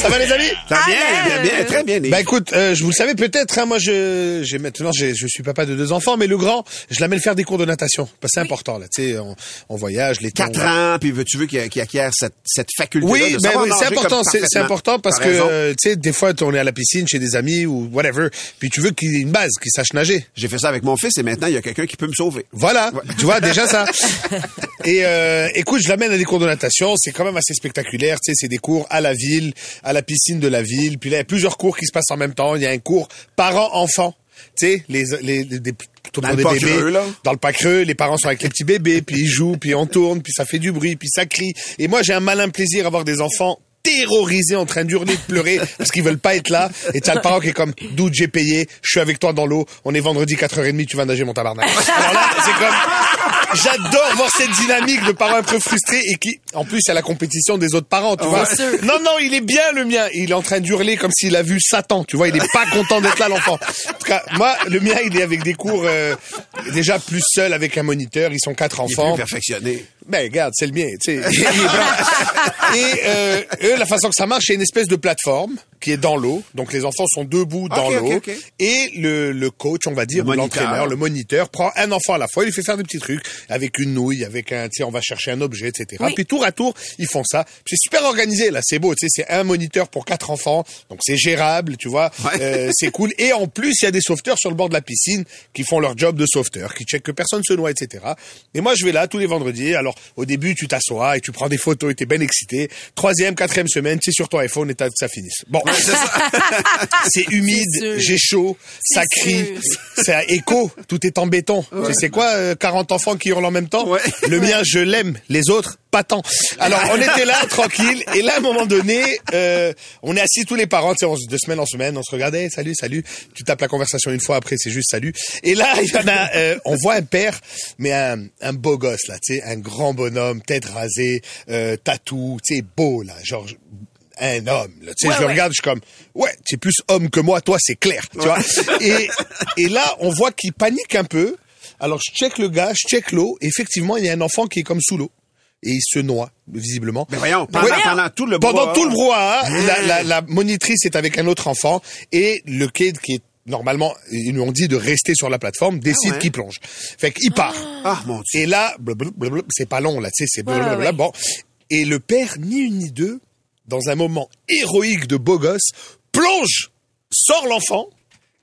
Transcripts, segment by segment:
Ça va les amis? Ça va bien, bien, bien, très bien. Bah écoute, euh, je vous le savez peut-être, hein, moi je j'ai maintenant j'ai- je suis papa de deux enfants, mais le grand, je l'amène faire des cours de natation parce que c'est important là, tu sais, on, on voyage, les Quatre ans, puis veux- tu veux qu'il qu'il acquiert cette, cette faculté Oui, de ben oui, c'est important, c'est important parce que euh, tu sais des fois on est à la piscine chez des amis ou whatever, puis tu veux qu'il ait une base, qu'il sache nager. J'ai fait ça avec mon fils et maintenant, il y a quelqu'un qui peut me sauver. Voilà, tu vois déjà ça. Et euh, écoute, je l'amène à des cours de natation, c'est quand même assez spectaculaire, tu sais, c'est des cours à la ville, à la piscine de la ville, puis là il y a plusieurs cours qui se passent en même temps, il y a un cours parents-enfants, tu sais, les les, les- des plutôt Dans le bébés creux, là. dans le pas creux, les parents sont avec les petits bébés, puis ils jouent, puis on tourne, puis ça fait du bruit, puis ça crie. Et moi, j'ai un malin plaisir à voir des enfants terrorisés en train d'hurler, de pleurer parce qu'ils veulent pas être là. Et t'as le parent qui est comme d'où j'ai payé je suis avec toi dans l'eau. On est vendredi 4h30 tu vas nager mon tabarnak. Alors là c'est comme j'adore voir cette dynamique de parents un peu frustrés et qui en plus il y a la compétition des autres parents tu vois. non non il est bien le mien. Il est en train d'hurler comme s'il a vu Satan tu vois. Il est pas content d'être là l'enfant. En tout cas moi le mien il est avec des cours euh, déjà plus seul avec un moniteur. Ils sont quatre Il est enfants. plus perfectionné. Ben regarde, c'est le mien, tu sais. Et euh, eux, la façon que ça marche, c'est une espèce de plateforme qui est dans l'eau. Donc les enfants sont debout dans l'eau. Et le, le coach, on va dire, l'entraîneur, le moniteur, prend un enfant à la fois, il lui fait faire des petits trucs avec une nouille, avec un, tu sais, on va chercher un objet, etc. Oui. Puis tour à tour, ils font ça. C'est super organisé, là, c'est beau, tu sais, c'est un moniteur pour quatre enfants, donc c'est gérable, tu vois, Ouais. Euh, c'est cool. Et en plus, il y a des sauveteurs sur le bord de la piscine qui font leur job de sauveteur, qui checkent que personne se noie, etc. Et moi, je vais là tous les vendredis. Alors, au début, tu t'assois et tu prends des photos et t'es bien excité. Troisième, quatrième semaine, tu es sur ton iPhone et t'as- ça finisse. Bon, c'est humide, j'ai chaud, ça crie, à écho, tout est en béton. Tu sais quoi, euh, 40 enfants qui hurlent en même temps? Ouais. Le mien, je l'aime, les autres, pas tant. Alors, on était là, tranquille, et là, à un moment donné, euh, on est assis tous les parents, tu sais, de semaine en semaine, on se regarde, Hey, salut, salut, tu tapes la conversation une fois, après c'est juste salut. Et là, il y en a, euh, on voit un père, mais un, un beau gosse, là, tu sais, un grand bonhomme, tête rasée, euh, tatou, tu sais, beau, là, genre un homme. Là. Tu sais, Ouais, je le ouais. regarde, je suis comme, ouais, tu es plus homme que moi, toi, c'est clair. Tu vois et, et là, on voit qu'il panique un peu. Alors, je check le gars, je check l'eau. Effectivement, il y a un enfant qui est comme sous l'eau. Et il se noie, visiblement. Mais voyons, pendant, Ouais. pendant tout le Pendant brouhaha. tout le brouhaha, Hein? la, la, la monitrice est avec un autre enfant et le kid qui est normalement, ils nous ont dit de rester sur la plateforme, décide ouais. qu'il plonge. Fait qu'il part. Ah, mon Dieu. Et là, blablabla, c'est pas long là, tu sais, c'est ouais, blablabla, ouais. bon. Et le père, ni une ni deux, dans un moment héroïque de beau gosse, plonge, sort l'enfant,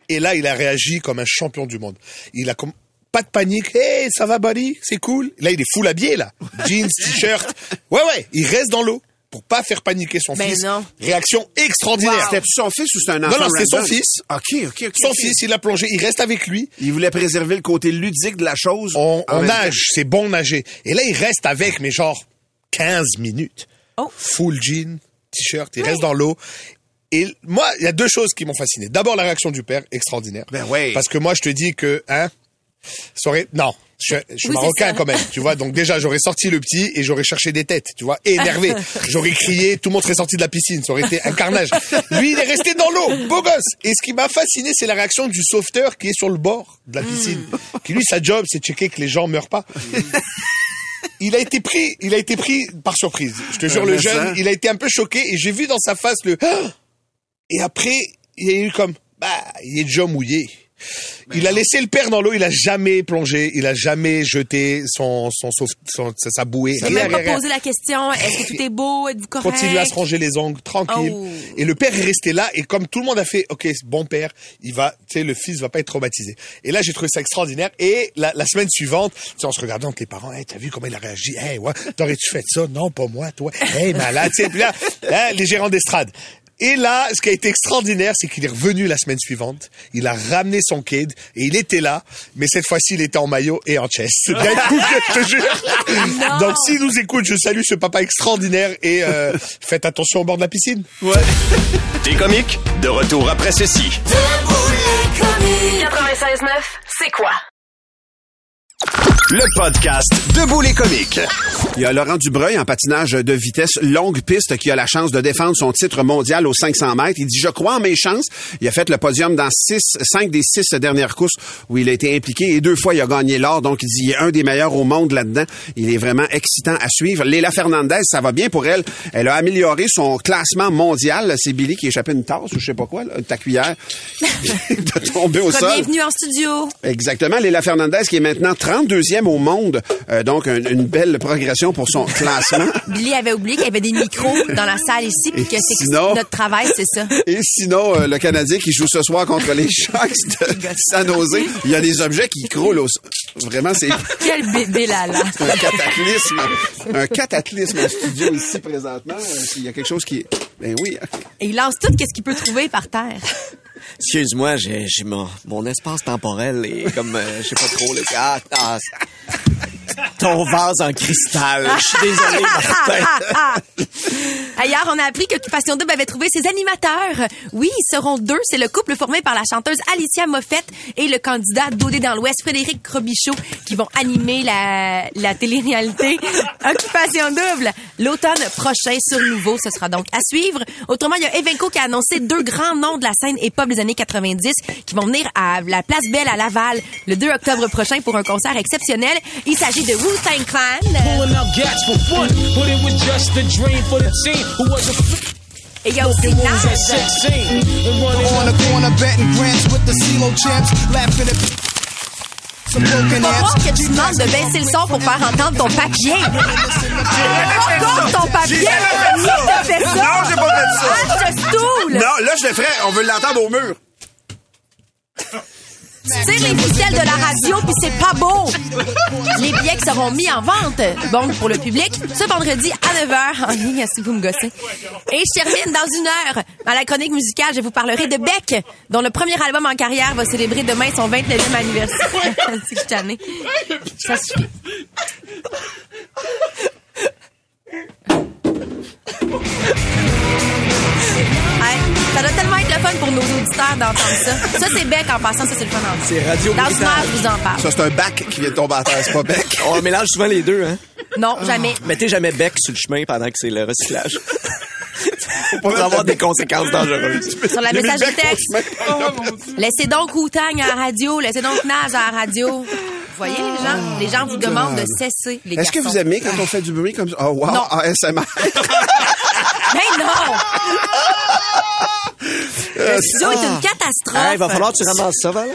et là, il a réagi comme un champion du monde. Il a comme pas de panique. Hey, ça va, buddy? C'est cool? Là, il est full habillé, là. Jeans, t-shirt. Ouais, ouais. Il reste dans l'eau pour pas faire paniquer son Ben fils. non. Réaction extraordinaire. C'était son fils ou c'est un enfant non, c'était son fils. OK, OK, OK. Son fils, il a plongé. Il reste avec lui. Il voulait préserver le côté ludique de la chose. On, nage, c'est bon nager. Et là, il reste avec, mais genre 15 minutes. Oh. Full jean, t-shirt, il reste dans l'eau. Et moi, il y a deux choses qui m'ont fasciné. D'abord, la réaction du père, extraordinaire. Ben ouais. Parce que moi, je te dis que, hein, ça aurait- non, je, je suis Oui, marocain quand même, tu vois. Donc déjà, j'aurais sorti le petit et j'aurais cherché des têtes, tu vois, énervé. j'aurais crié, tout le monde serait sorti de la piscine, ça aurait été un carnage. Lui, il est resté dans l'eau, beau gosse. Et ce qui m'a fasciné, c'est la réaction du sauveteur qui est sur le bord de la piscine. Qui lui, sa job, c'est de checker que les gens meurent pas. Il a été pris, il a été pris par surprise. Je te jure, Euh, le jeune, ça. il a été un peu choqué et j'ai vu dans sa face le. Ah Et après, il y a eu comme, bah, il est déjà mouillé. Il a laissé le père dans l'eau, il a jamais plongé, il a jamais jeté son, son, sa, bouée. J'ai Rien, même pas posé la question, est-ce que tout est beau, êtes-vous correct? Continue à se ronger les ongles, tranquille. Oh. Et le père est resté là, et comme tout le monde a fait, ok, bon père, il va, tu sais, le fils va pas être traumatisé. Et là, j'ai trouvé ça extraordinaire. Et la, la semaine suivante, on se regardait entre les parents, hey, t'as vu comment il a réagi? Hey, ouais, t'aurais-tu fait ça? Non, pas moi, toi. Hey, malade, tu sais. Puis là, hein, les gérants d'estrade. Et là, ce qui a été extraordinaire, c'est qu'il est revenu la semaine suivante. Il a ramené son kid et il était là, mais cette fois-ci, il était en maillot et en chest. C'est bien cool, je te jure. Donc, s'il nous écoute, je salue ce papa extraordinaire et euh, faites attention au bord de la piscine. T'es comique? De retour après ceci. Debout les comiques. 96.9, c'est quoi? Le podcast Debout les comiques. Il y a Laurent Dubreuil en patinage de vitesse longue piste qui a la chance de défendre son titre mondial aux 500 mètres. Il dit, je crois en mes chances. Il a fait le podium dans six, cinq des six dernières courses où il a été impliqué et deux fois il a gagné l'or. Donc il dit, il est un des meilleurs au monde là-dedans. Il est vraiment excitant à suivre. Léla Fernandez, ça va bien pour elle. Elle a amélioré son classement mondial. C'est Billy qui échappait une tasse ou je sais pas quoi, là, ta cuillère, de tomber au sol. Bienvenue en studio. Exactement. Léla Fernandez qui est maintenant 32e au monde. Euh, donc, un- une belle progression pour son classement. Billy avait oublié qu'il y avait des micros dans la salle ici, puis que c'est sinon- notre travail, c'est ça. Et sinon, euh, le Canadien qui joue ce soir contre les Sharks de San Jose, il y a des objets qui croulent au. Vraiment, c'est Quel bébé là là. un cataclysme. Un cataclysme en studio ici présentement. Euh, Il y a quelque chose qui... Ben oui. Et il lance tout qu'est-ce qu'il peut trouver par terre? Excuse-moi, j'ai, mon, mon espace temporel est comme, euh, je sais pas trop, là. Ah, ah, ton vase en cristal. Je suis désolé, Martin. Ailleurs, on a appris qu'Occupation Double avait trouvé ses animateurs. Oui, ils seront deux. C'est le couple formé par la chanteuse Alicia Moffett et le candidat d'OD dans l'Ouest, Frédéric Robichaud, qui vont animer la, la télé-réalité Occupation Double l'automne prochain sur Nouveau. Ce sera donc à suivre. Autrement, il y a Evenco qui a annoncé deux grands noms de la scène hip-hop des années 90 qui vont venir à la Place Belle à Laval le 2 octobre prochain pour un concert exceptionnel. Il s'agit de Wu-Tang Clan. Pulling out gats for fun, but it was just a dream for the team who was a Et il y a aussi fucking moves at Nas. 16 and running On the corner betting grants with the CeeLo champs, laughing at some broken Faut voir amps. que tu demandes de baisser le son pour faire entendre ton papier. Pourquoi ton papier? Fait ça? Non, j'ai pas fait ça. Ah, je stoule! Non, là, je le ferais. On veut l'entendre au mur. Tire les ficelles de la radio, puis c'est pas beau! Les billets qui seront mis en vente, bon, pour le public, ce vendredi à 9h, en ligne, si vous me gossez. Et je termine dans une heure. Dans la chronique musicale, je vous parlerai de Beck, dont le premier album en carrière va célébrer demain son 29e anniversaire. C'est. Ça doit tellement être le fun pour nos auditeurs d'entendre ça. Ça, c'est Beck en passant, ça, c'est le fun en C'est Radio Dans je vous en parle. Ça, c'est un bac qui vient de tomber à terre. C'est pas bec. On mélange souvent les deux, hein? Non, jamais. Mettez jamais bec sur le chemin pendant que c'est le recyclage. Faut pas avoir des conséquences dangereuses. Sur la messagerie texte. chemin. Laissez donc Wu-Tang à la radio, laissez donc Naz à la radio. Vous voyez, les gens? Les gens vous demandent de cesser, les Est-ce que vous aimez quand on fait du bruit comme ça? Oh, wow. Non. ASMR. Mais non! Le studio est une catastrophe. Hey, il va falloir que tu ramasses ça, Val.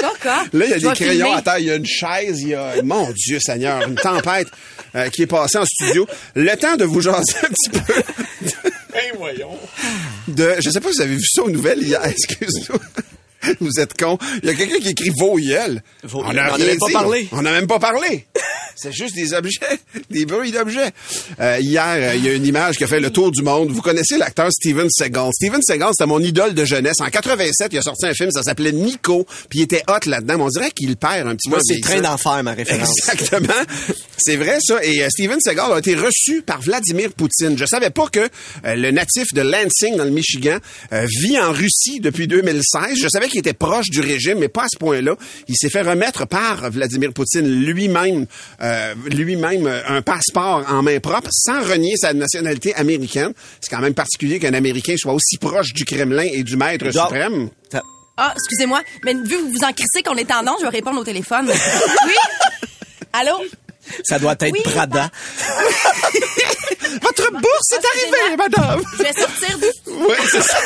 Coca. Là, il y a des crayons filmer. à terre, il y a une chaise, il y a, mon Dieu Seigneur, une tempête euh, qui est passée en studio. Le temps de vous jaser un petit peu. De, je sais pas si vous avez vu ça aux nouvelles hier, excuse-moi. Vous êtes con. Il y a quelqu'un qui écrit. Vos On n'a même pas parlé. On n'a même pas parlé. C'est juste des objets, des bruits d'objets. Euh, hier, euh, il y a une image qui a fait le tour du monde. Vous connaissez l'acteur Steven Seagal. Steven Seagal, c'était mon idole de jeunesse. En 87, il a sorti un film, ça s'appelait Nico, puis il était hot là-dedans. Mais on dirait qu'il perd un petit Moi, peu. en c'est Train d'enfer, ma référence. Exactement. C'est vrai, ça. Et euh, Steven Seagal a été reçu par Vladimir Poutine. Je savais pas que euh, le natif de Lansing, dans le Michigan, vit en Russie depuis 2016. Je savais qu'il était proche du régime, mais pas à ce point-là. Il s'est fait remettre par Vladimir Poutine lui-même, euh, lui-même euh, un passeport en main propre, sans renier sa nationalité américaine. C'est quand même particulier qu'un Américain soit aussi proche du Kremlin et du maître suprême. Ah, excusez-moi, mais vu que vous en crissez qu'on est en onde, je vais répondre au téléphone. Oui? Allô? Ça doit être Oui, Prada. Votre bourse est arrivée, madame! Je vais sortir du... Oui, c'est ça.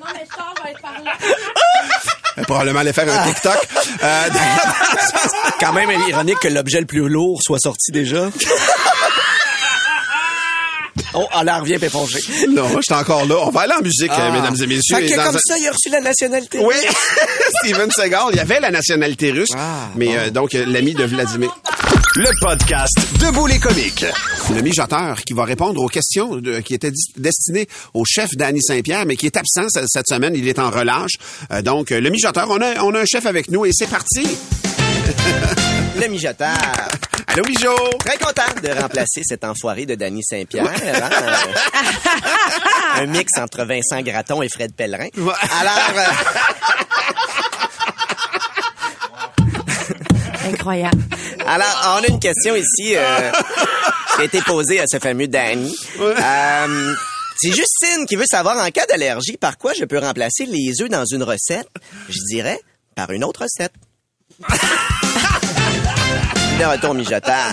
Non, mais je sors, je vais être par Probablement aller faire un TikTok. Euh, Quand même ironique que l'objet le plus lourd soit sorti déjà. Oh, alors revient péponger. non, je suis encore là. On va aller en musique, euh, mesdames et messieurs. Ah. Fait que comme un- ça, il a reçu la nationalité. Oui, Steven Seagal. Il y avait la nationalité russe, Ah, mais euh, donc euh, l'ami de Vladimir. Le podcast Debout les comiques. Le mijoteur qui va répondre aux questions de- qui étaient destinées au chef Danny Saint-Pierre, mais qui est absent ce- cette semaine. Il est en relâche. Euh, donc, euh, le mijoteur, on a, on a un chef avec nous et c'est parti. Le mijoteur. Allô, Mijo? Très content de remplacer cet enfoiré de Danny Saint-Pierre. hein? Un mix entre Vincent Gratton et Fred Pellerin. Ouais. Alors, euh, Incroyable. Alors, on a une question ici euh, qui a été posée à ce fameux Danny. Euh, c'est Justine qui veut savoir, en cas d'allergie, par quoi je peux remplacer les œufs dans une recette? Je dirais, par une autre recette. De retour mijoteur.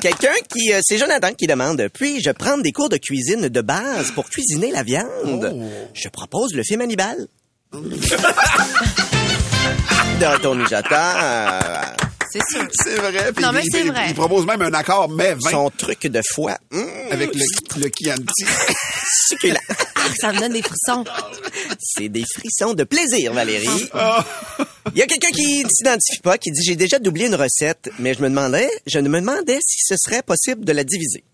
Quelqu'un qui, euh, c'est Jonathan qui demande, puis-je prendre des cours de cuisine de base pour cuisiner la viande? Je propose le film Hannibal. de retour mijoteur. C'est sûr. C'est vrai. puis Non, il- mais c'est il- vrai. Il propose même un accord mais 20 Son truc de foie. Mmh, avec le, le Chianti. succulent. Ah, ça me donne des frissons. C'est des frissons de plaisir, Valérie. Il y a quelqu'un qui ne s'identifie pas, qui dit j'ai déjà doublé une recette, mais je me demandais, je me demandais si ce serait possible de la diviser.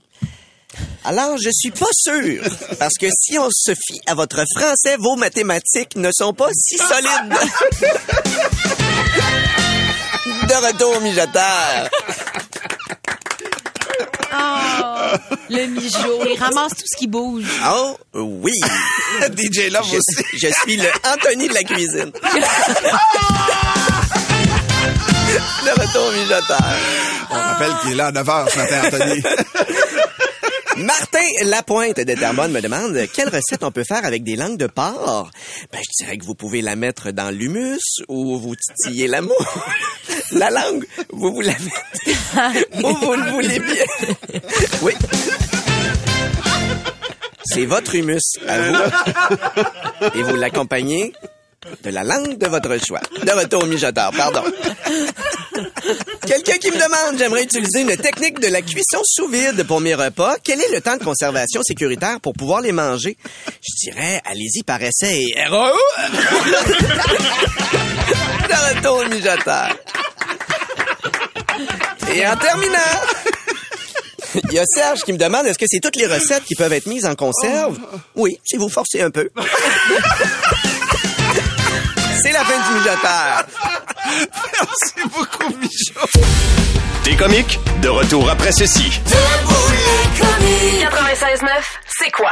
Alors, je suis pas sûr, parce que si on se fie à votre français, vos mathématiques ne sont pas si solides. De retour, mijoteur. Oh, le mijo. Il ramasse tout ce qui bouge. Oh, oui. DJ Love Je, aussi. je suis le Anthony de la cuisine. De retour, mijoteur. On rappelle qu'il est là à 9h ce matin, Anthony. Martin Lapointe de Termonde me demande quelle recette on peut faire avec des langues de porc. Ben, je dirais que vous pouvez la mettre dans l'humus ou vous titillez la. La langue, vous vous la mettez où vous le voulez bien. Oui. C'est votre humus à vous. Et vous l'accompagnez de la langue de votre choix. De retour au pardon. Quelqu'un qui me demande, j'aimerais utiliser une technique de la cuisson sous vide pour mes repas. Quel est le temps de conservation sécuritaire pour pouvoir les manger? Je dirais, allez-y par essai et de retour au. Et en terminant, il y a Serge qui me demande, est-ce que c'est toutes les recettes qui peuvent être mises en conserve? Oui, si vous forcez un peu. C'est la fin du mijoteur. Merci beaucoup, Mijo. Des comiques, de retour après ceci. 96.9, c'est quoi?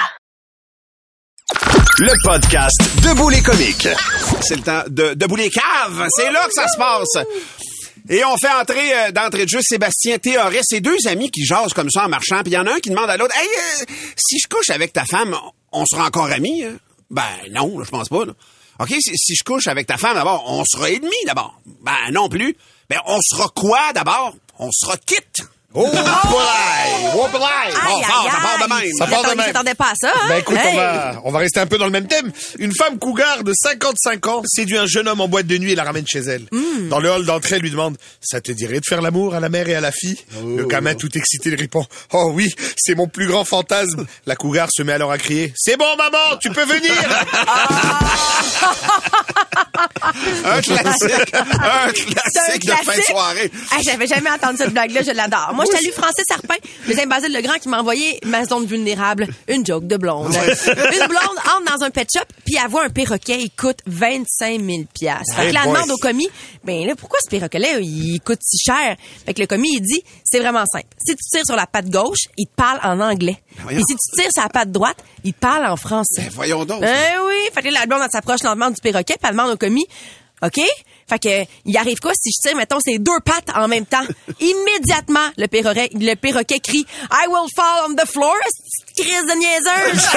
Le podcast Debout les comiques. C'est le temps de, de bouler cave. C'est là que ça se passe. Et on fait entrer euh, d'entrée de jeu Sébastien Théoret, ces deux amis qui jasent comme ça en marchant, puis il y en a un qui demande à l'autre Hey, euh, si je couche avec ta femme, on sera encore amis? hein? Ben non, je pense pas. là. OK, si, si je couche avec ta femme, d'abord, on sera ennemis d'abord. Ben non plus. Ben on sera quoi d'abord? On sera quitte. Oh, boy! Oh! Bon, fort, ça part de même. Ça part de même. s'attendait pas à ça, hein? Ben écoute, on, va, on va rester un peu dans le même thème. Une femme cougar de 55 ans séduit un jeune homme en boîte de nuit et la ramène chez elle. Hmm. Dans le hall d'entrée, elle lui demande « Ça te dirait de faire l'amour à la mère et à la fille Le gamin tout excité lui répond « Oh oui, c'est mon plus grand fantasme !» La cougar se met alors à crier « C'est bon maman, tu peux venir Un classique. un classique de fin de classique. soirée. Hey, J'avais jamais entendu cette blague-là, je l'adore. Moi, je salue Francis Sarpin, le deuxième Basile Legrand qui m'a envoyé ma zone vulnérable, une joke de blonde. une blonde entre dans un pet shop, puis elle voit un perroquet, il coûte 25 000 piastres. Fait que là, elle demande au commis, ben là, pourquoi ce perroquet-là, il coûte si cher? Fait que le commis, il dit, c'est vraiment simple. Si tu tires sur la patte gauche, il te parle en anglais. voyons. Et si tu tires sur la patte droite, il te parle en français. Ben, voyons donc. Ben oui. Fait que là, la blonde, elle s'approche lentement du perroquet, puis elle demande au commis, OK? Fait que, il arrive quoi si je tire, mettons, ces deux pattes en même temps? Immédiatement, le perroquet, le perroquet crie, I will fall on the floor, cette crise de niaiseuse!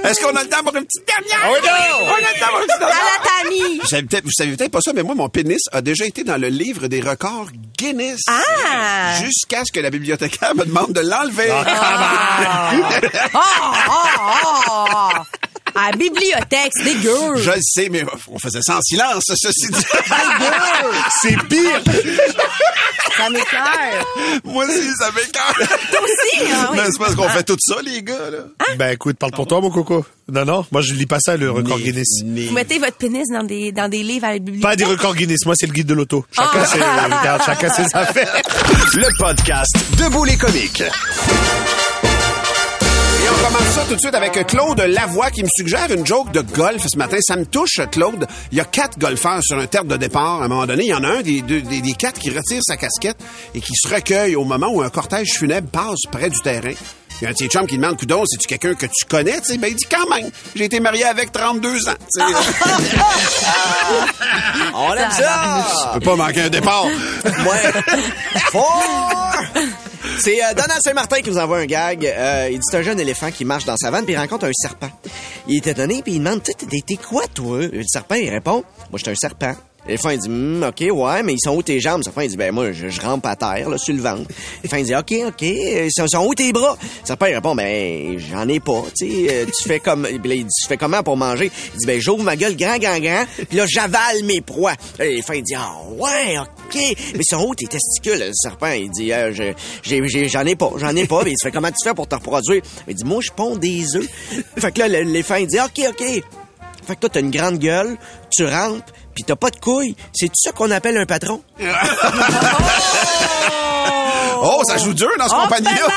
Est-ce qu'on a le temps pour une petite dernière? Oui, non! On a le temps pour une petite À dernière? la Tani! Vous savez peut-être, vous savez peut-être pas ça, mais moi, mon pénis a déjà été dans le livre des records Guinness. Ah! Jusqu'à ce que la bibliothécaire me demande de l'enlever. Oh, oh, oh! À la bibliothèque, c'est dégueu! Je le sais, mais on faisait ça en silence, ceci dit. C'est pire. Ça m'écoeure. moi aussi, ça m'écoeure. Toi aussi, hein. Mais c'est parce qu'on fait tout ça, les gars, là. Ben écoute, parle pour toi, mon coco. Non, non, moi je lis pas ça, le record Guinness. Vous mettez votre pénis dans des, dans des livres à la bibliothèque? Pas des records Guinness, moi c'est le guide de l'auto. Chacun, Ah. ses, regarde, chacun ses affaires. Le podcast Debout les comiques. On commence ça tout de suite avec Claude Lavoie qui me suggère une joke de golf ce matin. Ça me touche, Claude. Il y a quatre golfeurs sur un terre de départ. À un moment donné, il y en a un des, deux- des, des quatre qui retire sa casquette et qui se recueille au moment où un cortège funèbre passe près du terrain. Il y a un petit chum qui demande, coudon, c'est-tu quelqu'un que tu connais? Tu ben, il dit quand même. J'ai été marié avec 32 ans. Tu On aime ça! on peut pas manquer un départ. Ouais. Four! C'est euh, Donald Saint-Martin qui nous envoie un gag. Euh, il dit un jeune éléphant qui marche dans sa vanne puis il rencontre un serpent. Il est étonné puis il demande t'es quoi toi? Le serpent il répond moi je suis un serpent. L'éléphant il dit Hum, ok ouais mais ils sont où tes jambes? Le serpent il dit ben moi je, je rampe à terre là sur le ventre. L'éléphant il dit ok ok ils sont, sont où tes bras? Serpent il répond ben j'en ai pas tu sais euh, tu fais comme il dit tu fais comment pour manger? Il dit ben j'ouvre ma gueule grand grand grand puis là j'avale mes proies. Là, l'éléphant il dit ah ouais ok mais sont où tes testicules? Le serpent il dit Euh, j'en ai pas j'en ai pas mais il fait comment tu fais pour te reproduire? Il dit moi je ponds des œufs. fait que là l'éléphant il dit ok ok fait que toi, t'as une grande gueule, tu rampes, pis t'as pas de couilles. C'est ça qu'on appelle un patron? Oh, ça joue dur dans ce Oh, compagnie-là.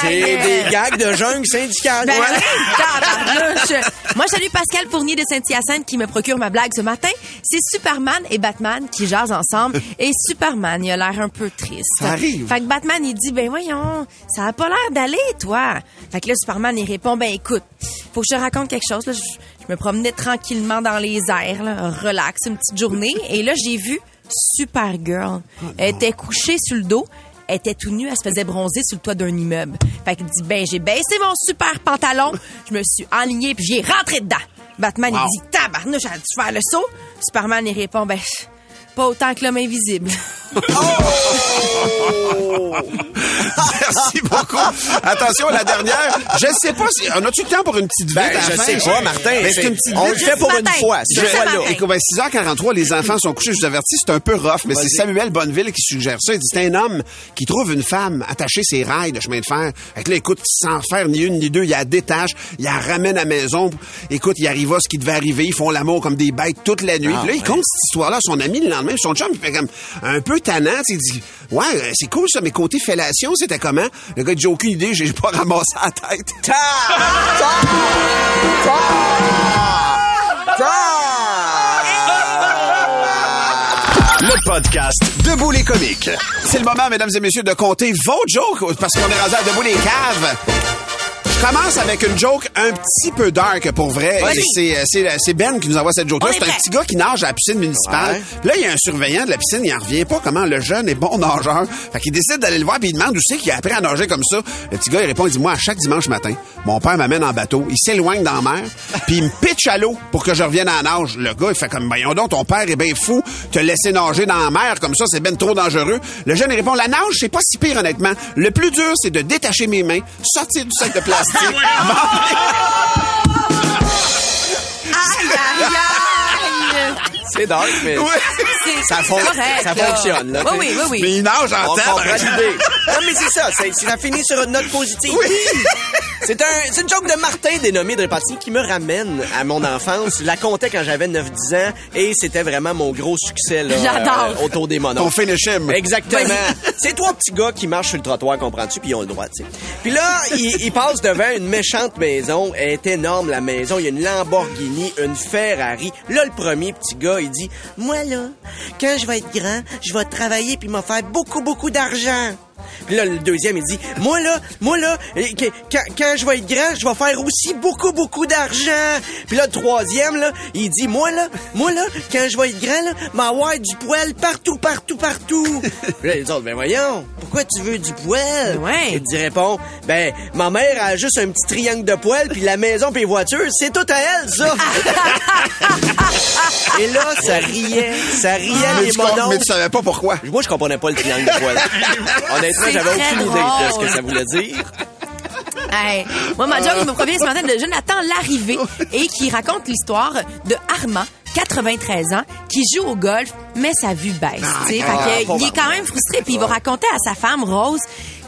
C'est des gags de jungle syndicale. Ben Ouais. Moi, je salue Pascal Fournier de Saint-Hyacinthe qui me procure ma blague ce matin. C'est Superman et Batman qui jasent ensemble. Et Superman, il a l'air un peu triste. Ça arrive. Fait que Batman, il dit, ben voyons, ça a pas l'air d'aller, toi. Fait que là, Superman, il répond, ben écoute, faut que je te raconte quelque chose. Là, je, je me promenais tranquillement dans les airs, là, relax, une petite journée. Et là, j'ai vu Supergirl. Elle était couchée sur le dos. Elle était tout nue, elle se faisait bronzer sur le toit d'un immeuble. Fait qu'il dit, ben, j'ai baissé mon super pantalon, je me suis enligné puis j'ai rentré dedans. Batman, Wow. il dit, tabarnouche, j'ai dû faire le saut. Superman, il répond, ben, pas autant que l'homme invisible. Merci beaucoup. Attention, la dernière. Je sais pas si. On a-tu le temps pour une petite vite Ben, à la je fin? sais pas, Martin. Mais c'est une petite on le fait pour une fois. Je fois-là. matin. Écoute, ben, 6h43, les enfants sont couchés. Je vous avertis, c'est un peu rough, mais c'est. Samuel Bonneville qui suggère ça. Il dit, c'est un homme qui trouve une femme attachée ses rails de chemin de fer. Fait que là, écoute, sans faire ni une ni deux, il la détache, il la ramène à la maison. Écoute, il arriva ce qui devait arriver. Ils font l'amour comme des bêtes toute la nuit. Ah, Puis là, il ouais. compte cette histoire-là à son ami le lendemain. Son chum, il fait comme un peu tannant. sais, Il dit, ouais, euh, c'est cool ça, mais côté fellation, c'était comment? Le gars j'ai aucune idée, j'ai pas ramassé la tête. Ta! Ta! Ta! Ta! Le podcast Debout les comiques. C'est le moment, mesdames et messieurs, de compter vos jokes, parce qu'on est rendu à debout les caves. Je commence avec une joke un petit peu dark pour vrai. C'est, euh, c'est, Ben qui nous envoie cette joke-là. C'est un petit gars qui nage à la piscine municipale. Ouais. Puis là, il y a un surveillant de la piscine, il en revient pas comment le jeune est bon nageur. Fait qu'il décide d'aller le voir puis il demande où c'est qu'il a appris à nager comme ça. Le petit gars, il répond, il dit, moi, à chaque dimanche matin, mon père m'amène en bateau, il s'éloigne dans la mer, puis il me pitch à l'eau pour que je revienne à la nage. Le gars, il fait comme, voyons donc, ton père est bien fou, te laisser nager dans la mer comme ça, c'est ben trop dangereux. Le jeune, il répond, la nage, c'est pas si pire, honnêtement. Le plus dur, c'est de détacher mes mains, sortir du sac de plastique, Aïe, aïe, aïe! C'est dark, mais. C'est- ça, fon- c'est correct, ça là. fonctionne. Là, Oui, oui, oui, oui. Mais il nage en On temps. comprend l'idée. Non, mais c'est ça. c'est- Ça finit sur une note positive. C'est un, c'est une joke de Martin dénommé de répartie qui me ramène à mon enfance. Je la comptais quand j'avais 9-10 ans et c'était vraiment mon gros succès là, J'adore. euh, autour des monos. Ton finish him. Exactement. C'est trois petits gars qui marchent sur le trottoir, comprends-tu, puis ils ont le droit, tu sais. Puis là, ils, ils passent devant une méchante maison. Elle est énorme, la maison. Il y a une Lamborghini, une Ferrari. Là, le premier petit gars, il dit, moi, là, quand je vais être grand, je vais travailler puis me faire beaucoup, beaucoup d'argent. Puis là, le deuxième, il dit, moi là, moi là, quand, quand je vais être grand, je vais faire aussi beaucoup, beaucoup d'argent. Puis là, le troisième, là, il dit, moi là, moi là, quand je vais être grand, là, m'avoir du poil partout, partout, partout. Puis là, les autres, ben voyons, pourquoi tu veux du poil? Ouais. Il dit répond, ben, ma mère a juste un petit triangle de poil, puis la maison puis les voitures, c'est tout à elle, ça. Et là, ça riait, ça riait mais, les tu, mais tu savais pas pourquoi. Moi, je comprenais pas le triangle de poil. Honnêtement, C'est j'avais aucune idée de ce que ça voulait dire. Hey, moi, ma joke me provient ce matin de Jonathan Larrivé et qui raconte l'histoire de Armand, 93 ans, qui joue au golf, mais sa vue baisse. tu sais. Fait que, il est quand même frustré, puis il va raconter à sa femme, Rose,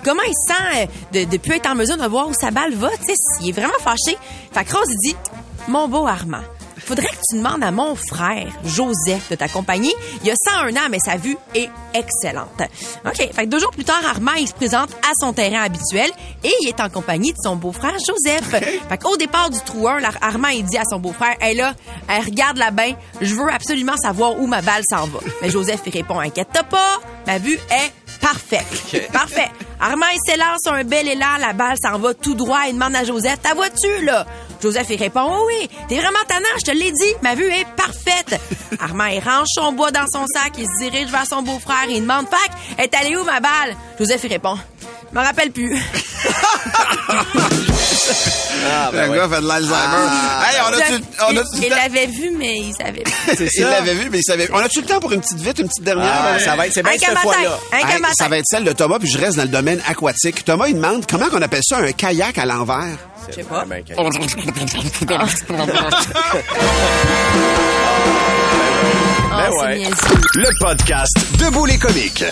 comment il se sent euh, de ne plus être en mesure de voir où sa balle va. tu sais. Il est vraiment fâché. Fait que Rose, dit, mon beau Armand, faudrait que tu demandes à mon frère, Joseph, de t'accompagner. Il a 101 ans, mais sa vue est excellente. OK. Fait que deux jours plus tard, Armand, il se présente à son terrain habituel et il est en compagnie de son beau-frère, Joseph. Fait qu'au départ du trou 1, là, Armand, il dit à son beau-frère, hey là, hey, regarde la bain, je veux absolument savoir où ma balle s'en va. Mais Joseph, il répond, inquiète-toi pas, ma vue est parfaite. Parfait. Armand, il s'élance sur un bel élan, la balle s'en va tout droit, il demande à Joseph, ta vois-tu, là? Joseph, il répond, oh oui, t'es vraiment tannant, je te l'ai dit, ma vue est parfaite. Armand, il range son bois dans son sac, il se dirige vers son beau-frère, il demande, fac, est allée où ma balle? Joseph, il répond, je me rappelle plus. Ah, ben le ouais. gars fait de l'Alzheimer. hey, on a-tu on a-tu il l'avait vu, mais il savait pas. Il l'avait vu, mais il savait. On a-tu le temps pour une petite vite, une petite dernière? Ah, ça va être, c'est bien cette fois-là. Hey, ça va être celle de Thomas, puis je reste dans le domaine aquatique. Thomas, il demande comment on appelle ça un kayak à l'envers? Je sais pas. Ben. Oh, Ben c'est ouais. Le podcast Debout les comiques.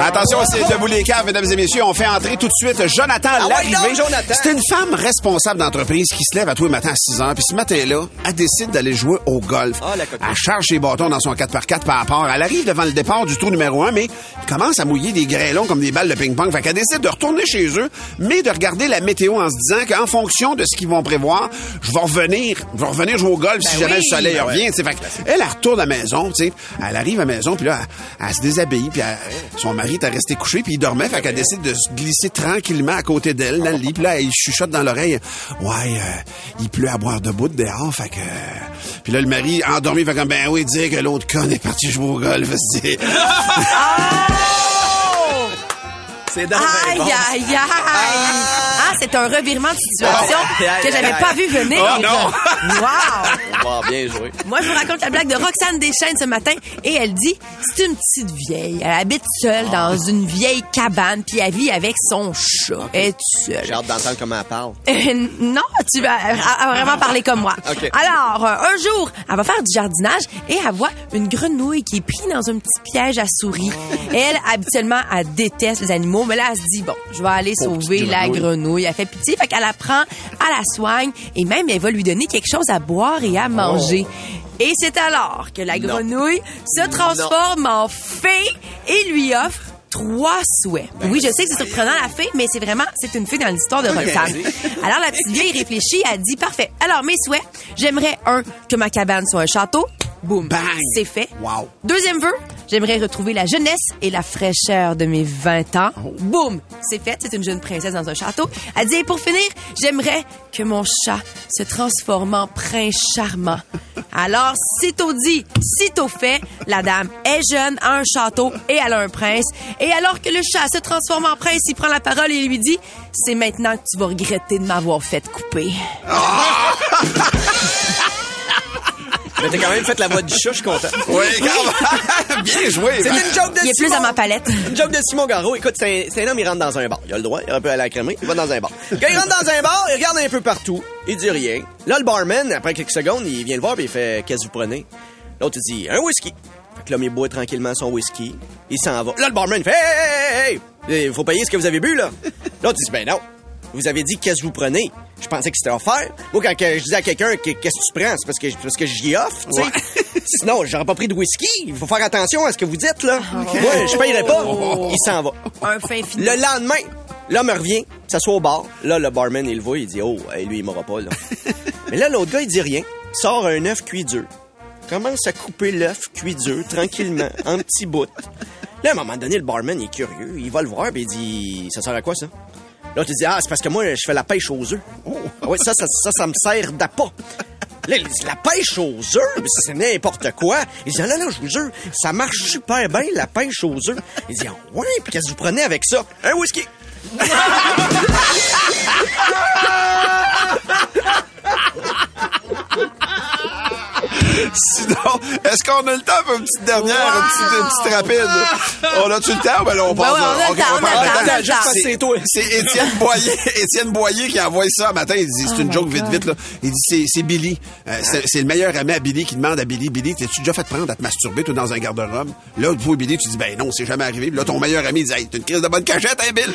Attention, c'est debout les caves, mesdames et messieurs. On fait entrer tout de suite Jonathan Ah ouais, Jonathan. C'est une femme responsable d'entreprise qui se lève à tous les matins à 6 heures. Puis ce matin-là, elle décide d'aller jouer au golf. Ah, elle charge ses bâtons dans son 4x4 par rapport. Elle arrive devant le départ du tour numéro 1, mais il commence à mouiller des grêlons comme des balles de ping-pong. Fait qu'elle décide de retourner chez eux, mais de regarder la météo en se disant qu'en fonction de ce qu'ils vont prévoir, je vais revenir, je vais revenir jouer au golf si jamais oui. le soleil Ben revient. Fait elle, elle retourne à la maison, tu sais. Elle arrive à la maison, puis là, elle, elle se déshabille, puis elle- son mari était resté couché, puis il dormait, fait qu'elle décide de se glisser tranquillement à côté d'elle dans le lit, puis là, il chuchote dans l'oreille, ouais, euh, il pleut à boire debout dehors, fait que... Puis là, le mari, endormi, fait comme, ben oui, dire que l'autre con est parti jouer au golf, c'est... C'est dans Aïe, aïe, aïe! Ah, c'est un revirement de situation aïe, que j'avais pas vu venir. Oh, non. Wow! Bon, bien joué. Moi, je vous raconte la blague de Roxane Deschaines ce matin et elle dit c'est une petite vieille. Elle habite seule dans une vieille cabane puis elle vit avec son chat. Elle est seule. J'ai hâte d'entendre comment elle parle. Euh, non, tu vas va vraiment parler comme moi. Alors, euh, un jour, elle va faire du jardinage et elle voit une grenouille qui est prise dans un petit piège à souris. Elle, habituellement, elle déteste les animaux, mais là, elle se dit, bon, je vais aller sauver la grenouille. Elle fait pitié, fait qu'elle la prend, elle la soigne et même, elle va lui donner quelque chose à boire et à manger. Et c'est alors que la grenouille se transforme en fée et lui offre trois souhaits. Oui, je sais que c'est surprenant la fée, mais c'est vraiment, c'est une fée dans l'histoire de Roxane. Alors la petite vieille réfléchit, elle dit, parfait. Alors mes souhaits, j'aimerais un, que ma cabane soit un château. Boum. Bang. C'est fait. Wow. Deuxième vœu, j'aimerais retrouver la jeunesse et la fraîcheur de mes 20 ans. Oh. Boum. C'est fait. C'est une jeune princesse dans un château. Elle dit, et pour finir, j'aimerais que mon chat se transforme en prince charmant. Alors, sitôt dit, sitôt fait, la dame est jeune, a un château et elle a un prince. Et alors que le chat se transforme en prince, il prend la parole et lui dit, c'est maintenant que tu vas regretter de m'avoir fait couper. Mais t'as quand même fait la voix du chat, je suis content. Oui, quand Bien joué. C'est une joke de Il est plus Simon. dans ma palette. Une joke de Simon Garot. Écoute, c'est un, homme, il rentre dans un bar. Il a le droit, il a un peu à la crèmerie, il va dans un bar. Quand il rentre dans un bar, il regarde un peu partout, il dit rien. Là, le barman, après quelques secondes, il vient le voir et il fait Qu'est-ce que vous prenez? L'autre, il dit Un whisky. Fait que l'homme, il boit tranquillement son whisky. Il s'en va. Là, le barman, il fait Hey, hey, faut payer ce que vous avez bu, là. L'autre, il dit Ben non. Vous avez dit qu'est-ce que vous prenez? Je pensais que c'était offert. Moi, quand je dis à quelqu'un que- qu'est-ce que tu prends, c'est parce que, parce que j'y offre, tu sais. Sinon, j'aurais pas pris de whisky. Il faut faire attention à ce que vous dites, là. Moi, je payerai pas. Il s'en va. Un fin fini. Le lendemain, l'homme revient, s'assoit au bar. Là, le barman, il le voit, il dit Oh, lui, il m'aura pas, là. Mais là, l'autre gars, il dit rien. Il sort un œuf cuit dur. commence à couper l'œuf cuit dur tranquillement, en petits bouts. Là, à un moment donné, le barman est curieux. Il va le voir et il dit Ça sert à quoi ça? Là, tu dis Ah, c'est parce que moi, je fais la pêche aux œufs. Ah oui, ça, ça, ça, ça me sert d'appât. Là, il dit La pêche aux œufs Mais c'est n'importe quoi. Il dit Ah, là, là, je vous jure, ça marche super bien, la pêche aux œufs. Il dit Ah, ouais, puis qu'est-ce que vous prenez avec ça? Un whisky. Sinon, est-ce qu'on a le temps pour une petite dernière, une, petite, une petite rapide? On a-tu le temps? Ben là, on passe. ouais, on a le ok, temps, on a parle le temps, de on a le temps. C'est- C'est toi. C'est Étienne Boyer, Étienne Boyer qui a envoyé ça un matin. Il dit, c'est une joke vite, vite, là. Il dit, c'est, Billy. Euh, c'est, c'est le meilleur ami à Billy qui demande à Billy, Billy, t'es-tu déjà fait prendre à te masturber, toi, dans un garde-robe? Là, toi, Billy, tu dis, ben non, c'est jamais arrivé. Puis là, ton meilleur ami, il dit, hey, t'as une crise de bonne cachette, hein, Bill?